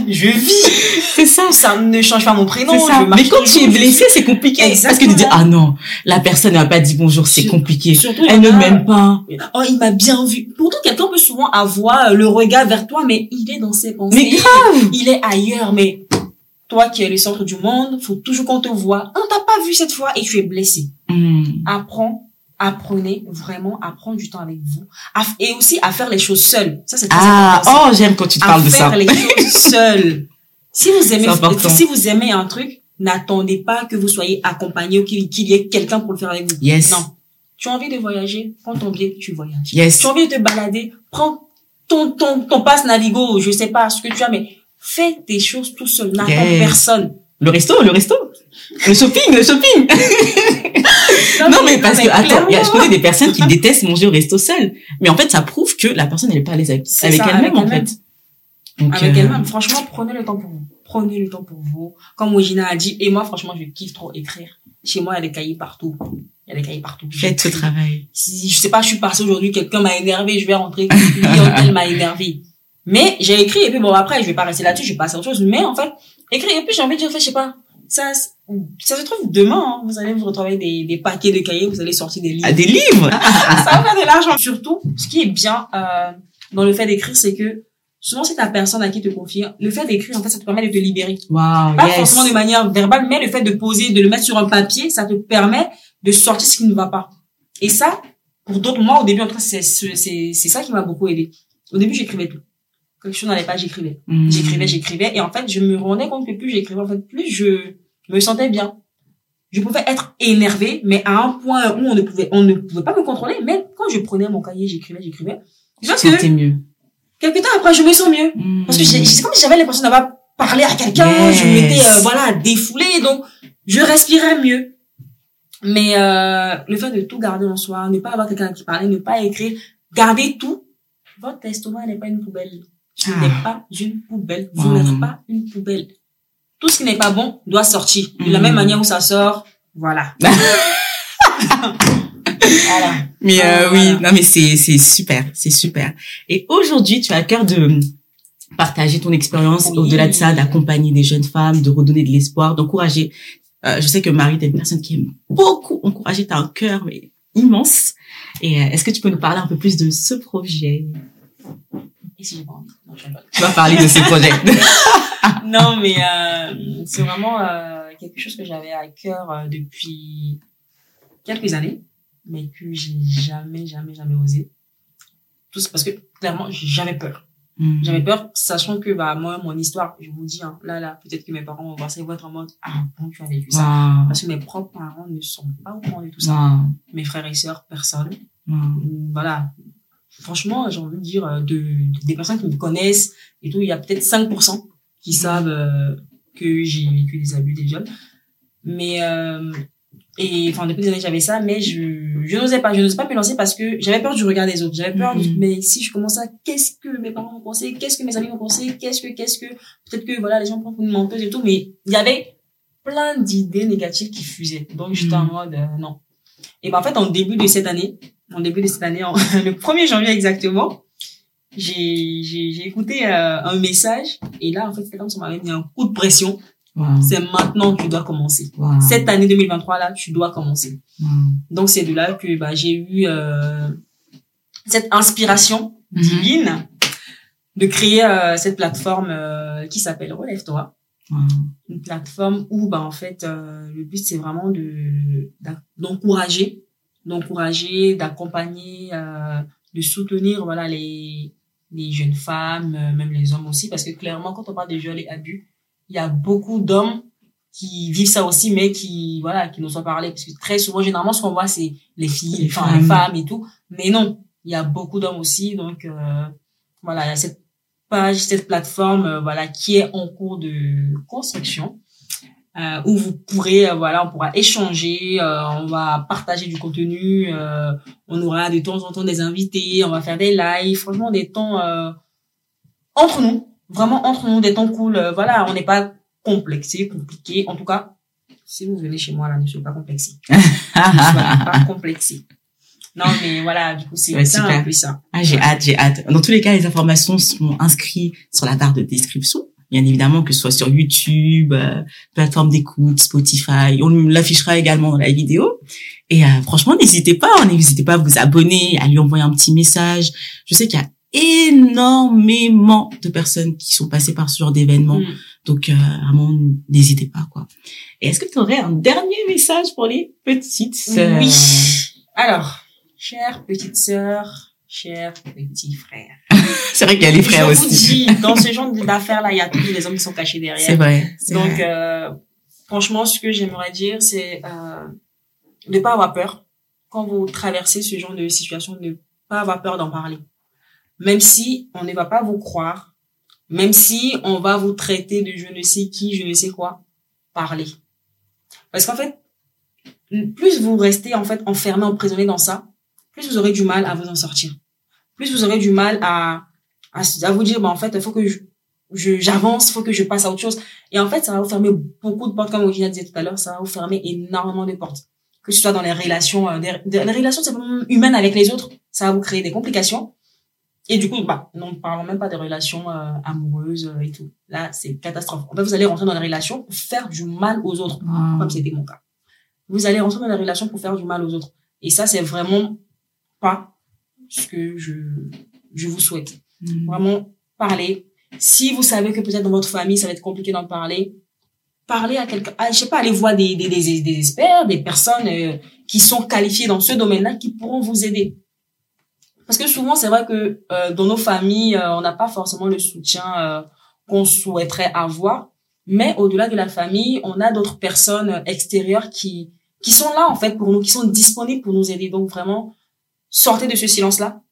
je vis. C'est ça. Ça ne change pas mon prénom. Mais quand tu es blessé, c'est compliqué. Parce que tu dis ah non, la personne n'a pas dit bonjour, c'est compliqué. Surtout, Elle ne m'aime pas. Oh, il m'a bien vu. Pourtant, quelqu'un peut souvent avoir le regard vers toi, mais il est dans ses pensées. Mais grave. Il est ailleurs, mais toi qui es le centre du monde, faut toujours qu'on te voit. On t'a pas vu cette fois et tu es blessé. Hmm. Apprends apprenez vraiment à prendre du temps avec vous et aussi à faire les choses seules. Ça c'est ah, important. oh, j'aime quand tu te parles de ça. À faire les choses [LAUGHS] seules. Si vous aimez si vous aimez un truc, n'attendez pas que vous soyez accompagné ou qu'il y ait quelqu'un pour le faire avec vous. Yes. Non. Tu as envie de voyager, prends ton billet, tu voyages. Yes. Tu as envie de te balader, prends ton ton ton passe Navigo, je sais pas ce que tu as mais fais tes choses tout seul, n'attends personne. Le resto, le resto. Le shopping, le shopping. [LAUGHS] non, mais, parce que, attends, je connais des personnes qui [LAUGHS] détestent manger au resto seul. Mais en fait, ça prouve que la personne, elle est pas à l'aise avec, elle-même, en fait. avec euh, elle-même. Franchement, prenez le temps pour vous. Prenez le temps pour vous. Comme Ojina a dit, et moi, franchement, je kiffe trop écrire. Chez moi, il y a des cahiers partout. Il y a des cahiers partout. Faites ce travail. Si, je sais pas, je suis passée aujourd'hui, quelqu'un m'a énervé, je vais rentrer, elle m'a énervé. Mais j'ai écrit, et puis bon, après, je vais pas rester là-dessus, je vais passer à autre chose. Mais en fait, écrit, et puis j'ai envie de dire, je sais pas, ça, ça se trouve demain, hein, vous allez vous retrouver des, des paquets de cahiers, vous allez sortir des livres. Ah, des livres? Ça va faire de l'argent. Surtout, ce qui est bien euh, dans le fait d'écrire, c'est que souvent c'est ta personne à qui te confier. Le fait d'écrire, en fait, ça te permet de te libérer. Wow, Pas forcément de manière verbale, mais le fait de poser, de le mettre sur un papier, ça te permet de sortir ce qui ne va pas. Et ça, pour d'autres, moi, au début, en tout cas, c'est c'est ça qui m'a beaucoup aidé. Au début, j'écrivais tout quelque chose n'allait pas, j'écrivais. Hmm. J'écrivais, j'écrivais. Et en fait, je me rendais compte que plus j'écrivais, en fait, plus je me sentais bien. Je pouvais être énervée, mais à un point où on ne pouvait, on ne pouvait pas me contrôler. Mais quand je prenais mon cahier, j'écrivais, j'écrivais. Je que mieux. Quelques temps après, je me sens mieux. Hmm. Parce que c'est comme si j'avais l'impression d'avoir parlé à quelqu'un. Je m'étais, euh, voilà, défoulée. Donc, je respirais mieux. Mais euh, le fait de tout garder en soi, ne pas avoir quelqu'un qui parlait, ne pas écrire, garder tout votre estomac n'est pas une poubelle. Tu Ah. n'es pas une poubelle. Vous n'êtes pas une poubelle. Tout ce qui n'est pas bon doit sortir. De la même manière où ça sort, voilà. [LAUGHS] voilà. Mais Ah, euh, oui, non mais c'est c'est super, c'est super. Et aujourd'hui, tu as à cœur de partager ton expérience Oui. au-delà de ça, d'accompagner des jeunes femmes, de redonner de l'espoir, d'encourager. Euh, je sais que Marie, t'es une personne qui aime beaucoup encourager, t'as un cœur mais immense. Et euh, est-ce que tu peux nous parler un peu plus de ce projet? Et si j'ai pas envie Non, je rigole. Tu vas parler de ce projet. [LAUGHS] non, mais euh, c'est vraiment euh, quelque chose que j'avais à cœur euh, depuis quelques années, mais que j'ai jamais, jamais, jamais osé. Tout ça parce que clairement, j'avais peur. Mm. J'avais peur, sachant que bah moi, mon histoire, je vous dis, hein, là, là, peut-être que mes parents vont voir ça, ils vont être en mode, ah bon, tu as vécu ça. Wow. Parce que mes propres parents ne sont pas au courant de tout ça. Wow. Mes frères et sœurs, personne. Wow. Voilà. Franchement, j'ai envie de dire, euh, de, des personnes qui me connaissent et tout, il y a peut-être 5% qui savent euh, que j'ai vécu des abus, des viols. Mais, euh, et enfin, depuis des années, j'avais ça, mais je, je n'osais pas, je n'osais pas me lancer parce que j'avais peur du regard des autres. J'avais peur, du- Mhm. mais si je commençais à, qu'est-ce que mes parents vont penser, qu'est-ce que mes amis vont penser, qu'est-ce que, qu'est-ce que, peut-être que, voilà, les gens prennent une menteuse et tout, mais il y avait plein d'idées négatives qui fusaient. Donc, j'étais en Mhm. mode, euh, non. Et ben, en fait, en début de cette année, en début de cette année, en, [LAUGHS] le 1er janvier exactement, j'ai, j'ai, j'ai écouté euh, un message et là, en fait, c'est comme si on m'avait mis un coup de pression. Wow. C'est maintenant que tu dois commencer. Wow. Cette année 2023 là, tu dois commencer. Wow. Donc c'est de là que bah, j'ai eu euh, cette inspiration Mhm. divine de créer euh, cette plateforme euh, qui s'appelle Relève-toi une plateforme où bah en fait euh, le but c'est vraiment de d'encourager d'encourager d'accompagner euh, de soutenir voilà les les jeunes femmes euh, même les hommes aussi. Parce que clairement quand on parle de viol et abus il y a beaucoup d'hommes qui vivent ça aussi mais qui voilà qui n'osent pas parler. Parce que très souvent généralement ce qu'on voit c'est les filles Les les femmes. femmes et tout. Mais non il y a beaucoup d'hommes aussi. Donc euh, voilà il y a cette page, cette plateforme, euh, voilà, qui est en cours de construction, euh, où vous pourrez, euh, voilà, on pourra échanger, euh, on va partager du contenu, euh, on aura de temps en temps des invités, on va faire des lives, franchement des temps euh, entre nous, vraiment entre nous, des temps cool. euh, voilà, on n'est pas complexé, compliqué. En tout cas, si vous venez chez moi là, ne soyez pas complexé. [LAUGHS] Ne soyez pas complexé. Non, mais voilà, du coup, c'est Ouais, c'est un peu ça. Ah, j'ai hâte, j'ai hâte. Dans tous les cas, les informations seront inscrites sur la barre de description. Bien évidemment, que ce soit sur YouTube, euh, plateforme d'écoute, Spotify. On l'affichera également dans la vidéo. Et euh, franchement, n'hésitez pas, hein, n'hésitez pas à vous abonner, à lui envoyer un petit message. Je sais qu'il y a énormément de personnes qui sont passées par ce genre d'événement. Mm. Donc, euh, vraiment, n'hésitez pas, quoi. Et est-ce que tu aurais un dernier message pour les petites sœurs? Oui. Alors, chère petite sœur, cher petit frère. C'est vrai qu'il y a les frères je aussi. vous dis, dans ce genre d'affaires-là, il y a toujours des hommes qui sont cachés C'est derrière. vrai. c'est Donc, vrai. euh, franchement, ce que j'aimerais dire, c'est euh, de pas avoir peur. Quand vous traversez ce genre de situation, de ne pas avoir peur d'en parler. Même si on ne va pas vous croire, même si on va vous traiter de je ne sais qui, je ne sais quoi, parlez. Parce qu'en fait, plus vous restez en fait enfermé, emprisonné dans ça, plus vous aurez du mal à vous en sortir. Plus vous aurez du mal à à, à vous dire bah en fait il faut que je j'avance, il faut que je passe à autre chose. Et en fait, ça va vous fermer beaucoup de portes, comme Ogina disait tout à l'heure, ça va vous fermer énormément de portes. Que ce soit dans les relations, euh, des, des- les relations humaines avec les autres, ça va vous créer des complications. Et du coup, bah, non parlons même pas des relations euh, amoureuses euh, et tout. Là, c'est catastrophe. En fait, vous allez rentrer dans les relations pour faire du mal aux autres Wow. comme c'était mon cas. Vous allez rentrer dans la relation pour faire du mal aux autres. Et ça, c'est vraiment pas ce que je, je vous souhaite. Mm. Vraiment, parler. Si vous savez que peut-être dans votre famille, ça va être compliqué d'en parler, parlez à quelqu'un. Ah, je sais pas, allez voir des, des, des, des experts, des personnes euh, qui sont qualifiées dans ce domaine-là, qui pourront vous aider. Parce que souvent, c'est vrai que euh, dans nos familles, euh, on n'a pas forcément le soutien euh, qu'on souhaiterait avoir. Mais au-delà de la famille, on a d'autres personnes euh, extérieures qui qui sont là en fait pour nous, qui sont disponibles pour nous aider. Donc vraiment, sortez de ce silence-là.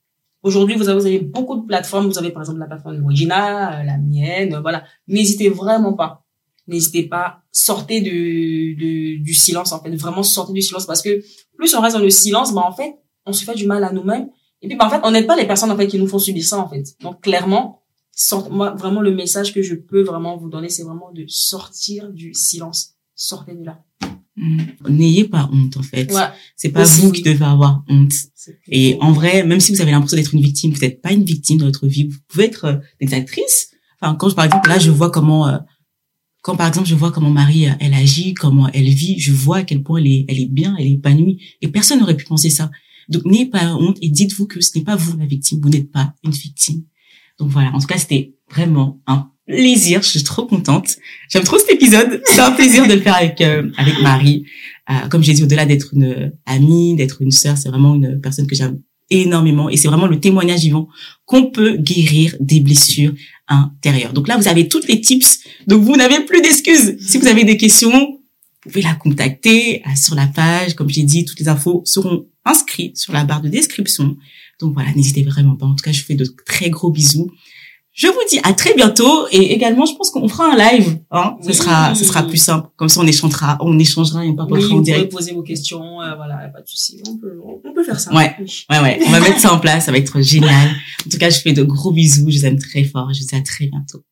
Aujourd'hui, vous avez, beaucoup de plateformes. Vous avez par exemple la plateforme Regina, euh, la mienne, euh, voilà. N'hésitez vraiment pas. N'hésitez pas. Sortez de, du silence en fait. Vraiment sortez du silence parce que plus on reste dans le silence, bah en fait, on se fait du mal à nous-mêmes Et puis, bah, en fait, on n'aide pas les personnes, en fait, qui nous font subir ça, en fait. Donc, clairement, moi, vraiment, le message que je peux vraiment vous donner, c'est vraiment de sortir du silence. Sortez de là. Mm. N'ayez pas honte, en fait. C'est pas vous qui devez avoir honte. Et en vrai, même si vous avez l'impression d'être une victime, vous n'êtes pas une victime de votre vie. Vous pouvez être euh, des actrices. Enfin, quand, par exemple, là, je vois comment, euh, quand par exemple, je vois comment Marie, euh, elle agit, comment elle vit, je vois à quel point elle est, elle est bien, elle est épanouie. Et personne n'aurait pu penser ça. Donc, n'ayez pas honte et dites-vous que ce n'est pas vous la victime. Vous n'êtes pas une victime. Donc voilà. En tout cas, c'était vraiment un plaisir. Je suis trop contente. J'aime trop cet épisode. C'est un plaisir de le faire avec euh, avec Marie. Euh, comme j'ai dit, au-delà d'être une amie, d'être une sœur, c'est vraiment une personne que j'aime énormément et c'est vraiment le témoignage vivant qu'on peut guérir des blessures intérieures. Donc là, vous avez toutes les tips. Donc vous n'avez plus d'excuses. Si vous avez des questions, vous pouvez la contacter euh, sur la page. Comme j'ai dit, toutes les infos seront inscrites sur la barre de description. Donc voilà, n'hésitez vraiment pas. En tout cas, je vous fais de très gros bisous. Je vous dis à très bientôt et également je pense qu'on fera un live. Hein ce sera ce sera plus simple. Comme ça on échangera on échangera et pas oui, en direct. Vous poser vos questions. Euh, voilà, pas de souci. On peut on peut faire ça. Ouais ouais ouais. On va mettre ça en place. Ça va être génial. En tout cas je fais de gros bisous. Je vous aime très fort. Je vous dis à très bientôt.